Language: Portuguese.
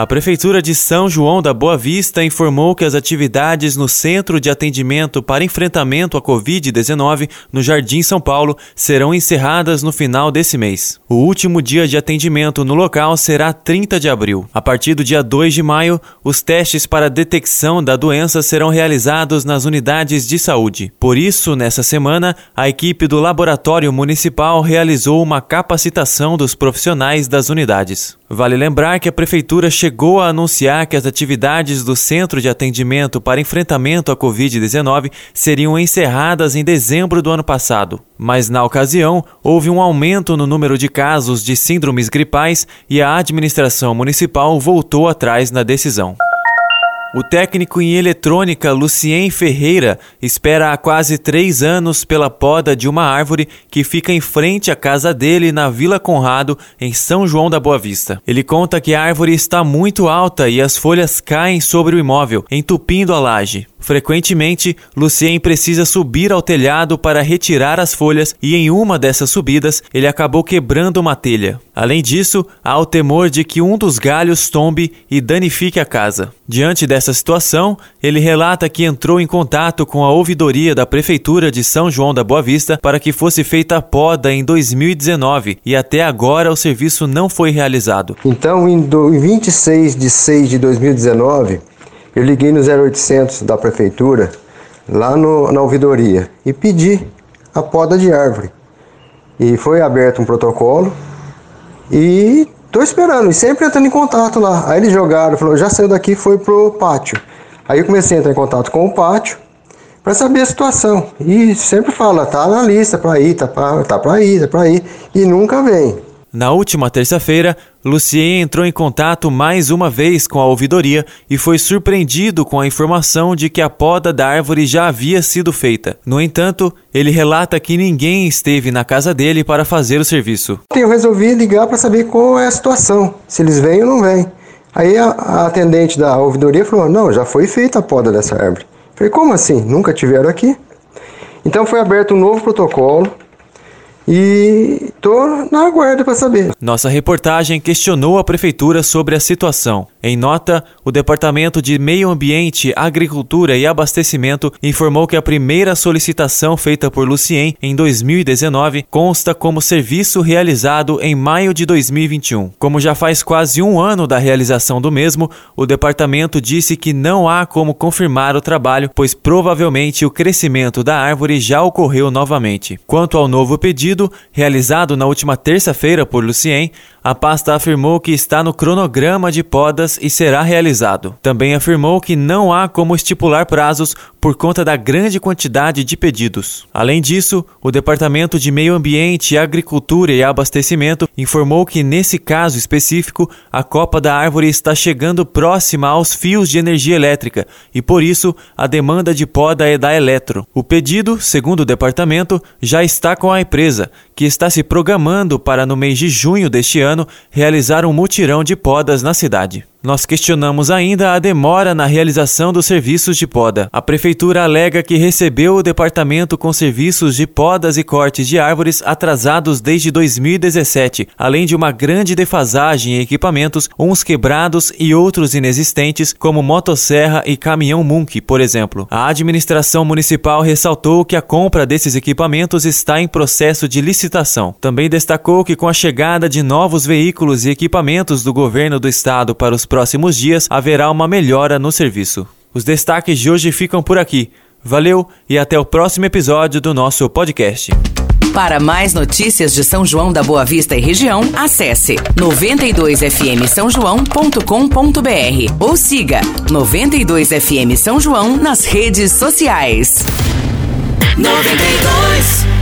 A Prefeitura de São João da Boa Vista informou que as atividades no Centro de Atendimento para Enfrentamento à Covid-19 no Jardim São Paulo serão encerradas no final desse mês. O último dia de atendimento no local será 30 de abril. A partir do dia 2 de maio, os testes para detecção da doença serão realizados nas unidades de saúde. Por isso, nessa semana, a equipe do Laboratório Municipal realizou uma capacitação dos profissionais das unidades. Vale lembrar que a Prefeitura chegou a anunciar que as atividades do Centro de Atendimento para Enfrentamento à Covid-19 seriam encerradas em dezembro do ano passado. Mas, na ocasião, houve um aumento no número de casos de síndromes gripais e a administração municipal voltou atrás na decisão. O técnico em eletrônica Lucien Ferreira espera há quase três anos pela poda de uma árvore que fica em frente à casa dele na Vila Conrado, em São João da Boa Vista. Ele conta que a árvore está muito alta e as folhas caem sobre o imóvel, entupindo a laje. Frequentemente, Lucien precisa subir ao telhado para retirar as folhas e em uma dessas subidas ele acabou quebrando uma telha. Além disso, há o temor de que um dos galhos tombe e danifique a casa. Diante dessa situação, ele relata que entrou em contato com a ouvidoria da Prefeitura de São João da Boa Vista para que fosse feita a poda em 2019 e até agora o serviço não foi realizado. Então, em 26 de 6 de 2019, eu liguei no 0800 da prefeitura, lá no, na ouvidoria, e pedi a poda de árvore. E foi aberto um protocolo e tô esperando, e sempre entrando em contato lá. Aí eles jogaram, falou, já saiu daqui, foi pro pátio. Aí eu comecei a entrar em contato com o pátio para saber a situação. E sempre fala, tá na lista para ir, tá para tá pra ir, tá para ir, e nunca vem. Na última terça-feira, Lucien entrou em contato mais uma vez com a ouvidoria e foi surpreendido com a informação de que a poda da árvore já havia sido feita. No entanto, ele relata que ninguém esteve na casa dele para fazer o serviço. Eu resolvi ligar para saber qual é a situação, se eles vêm ou não vêm. Aí a, a atendente da ouvidoria falou: Não, já foi feita a poda dessa árvore. Falei: Como assim? Nunca tiveram aqui? Então foi aberto um novo protocolo e tô na aguardo para saber. Nossa reportagem questionou a prefeitura sobre a situação. Em nota, o Departamento de Meio Ambiente, Agricultura e Abastecimento informou que a primeira solicitação feita por Lucien em 2019 consta como serviço realizado em maio de 2021. Como já faz quase um ano da realização do mesmo, o departamento disse que não há como confirmar o trabalho, pois provavelmente o crescimento da árvore já ocorreu novamente. Quanto ao novo pedido, realizado na última terça-feira por Lucien, a pasta afirmou que está no cronograma de podas e será realizado. Também afirmou que não há como estipular prazos por conta da grande quantidade de pedidos. Além disso, o Departamento de Meio Ambiente, Agricultura e Abastecimento informou que, nesse caso específico, a copa da árvore está chegando próxima aos fios de energia elétrica e, por isso, a demanda de poda é da Eletro. O pedido, segundo o departamento, já está com a empresa, que está se programando para, no mês de junho deste ano, realizar um mutirão de podas na cidade. Nós questionamos ainda a demora na realização dos serviços de poda. A prefeitura alega que recebeu o departamento com serviços de podas e cortes de árvores atrasados desde 2017, além de uma grande defasagem em equipamentos, uns quebrados e outros inexistentes, como motosserra e caminhão Munk, por exemplo. A administração municipal ressaltou que a compra desses equipamentos está em processo de licitação. Também destacou que com a chegada de novos veículos e equipamentos do governo do estado para os próximos dias haverá uma melhora no serviço. Os destaques de hoje ficam por aqui. Valeu e até o próximo episódio do nosso podcast. Para mais notícias de São João da Boa Vista e região, acesse 92fm São João.com.br ou siga 92fm São João nas redes sociais. 92